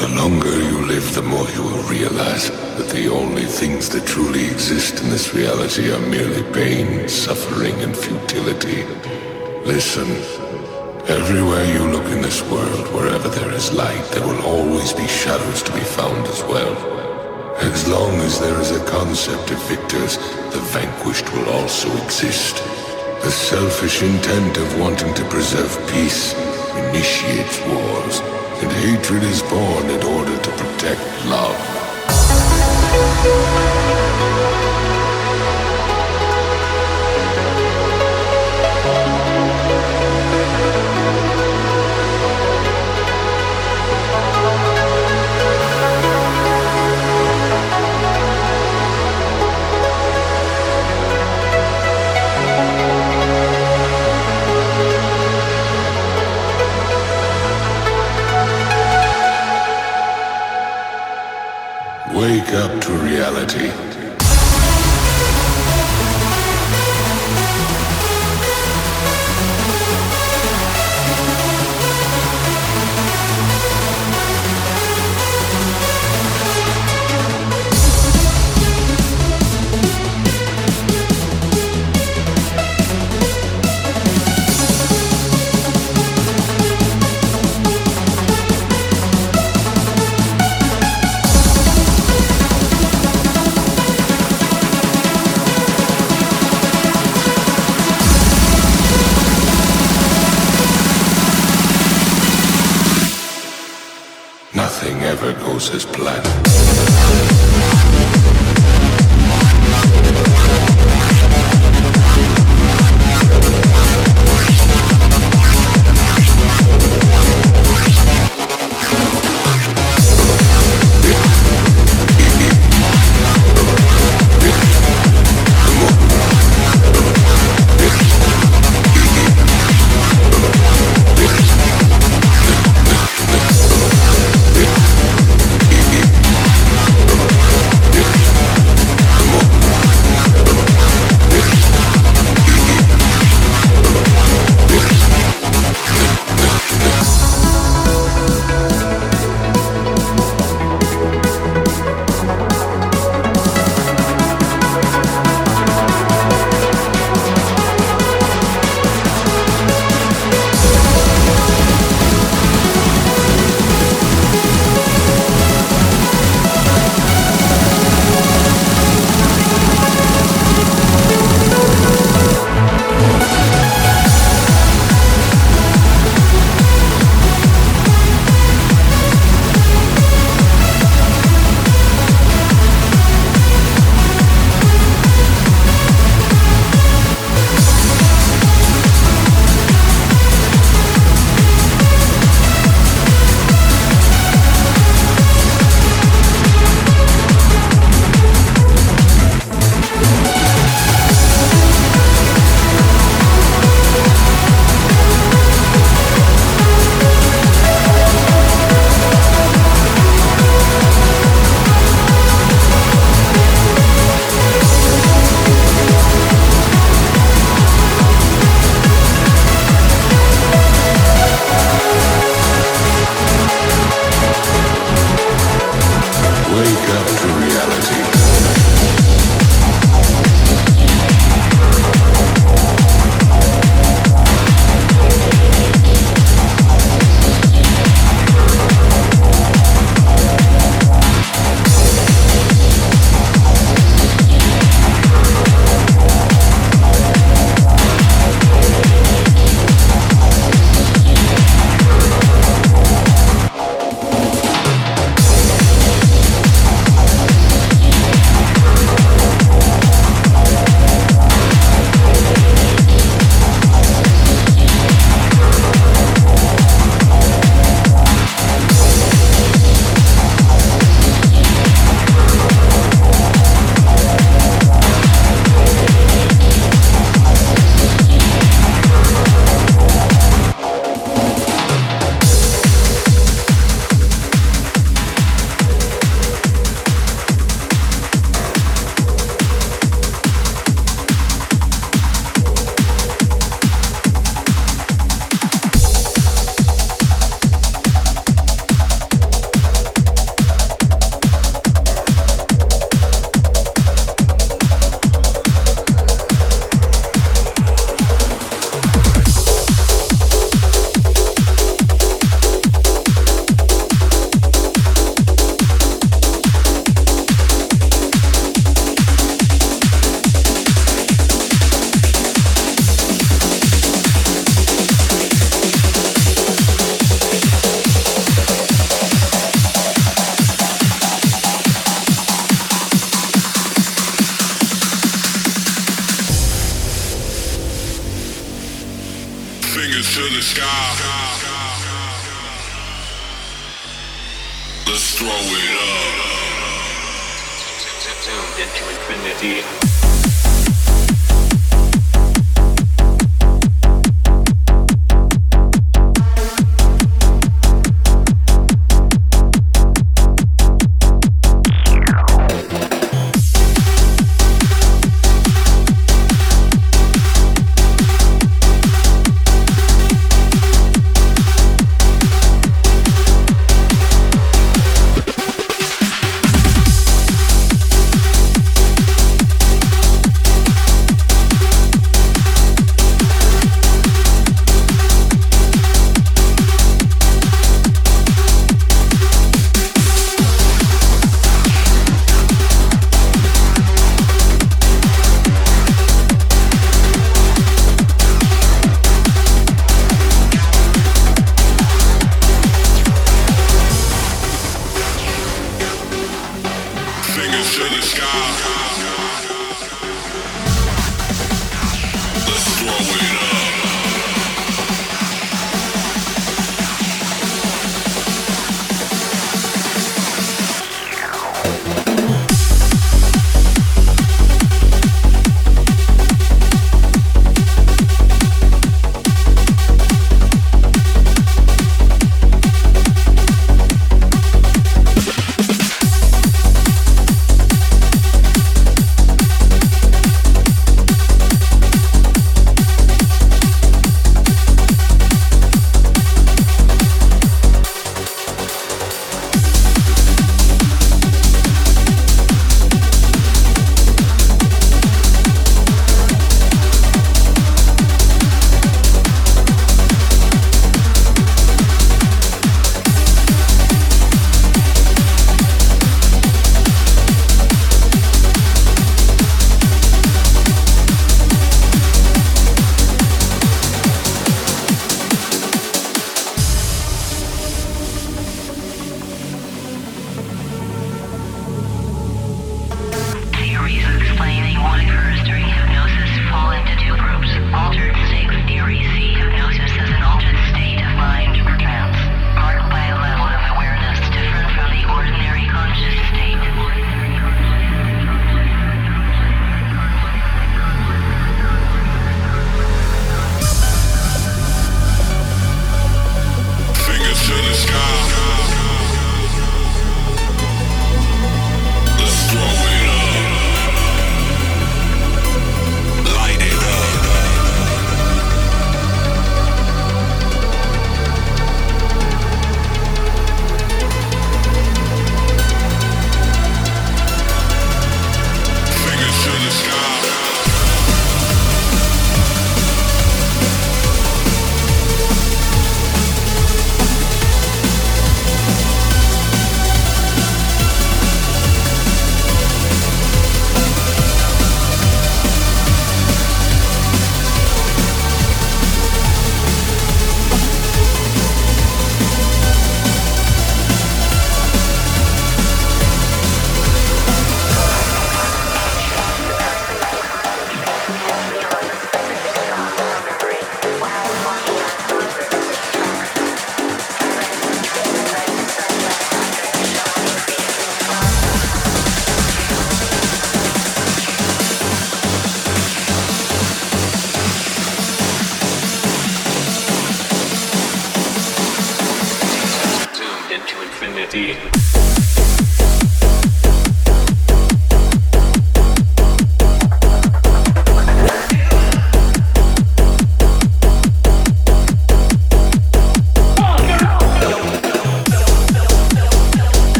The longer you live, the more you will realize that the only things that truly exist in this reality are merely pain, suffering, and futility. Listen. Everywhere you look in this world, wherever there is light, there will always be shadows to be found as well. As long as there is a concept of victors, the vanquished will also exist. The selfish intent of wanting to preserve peace initiates wars, and hatred is born in order to protect love. Reality. Ever goes as throw it up. Into infinity. Infinity.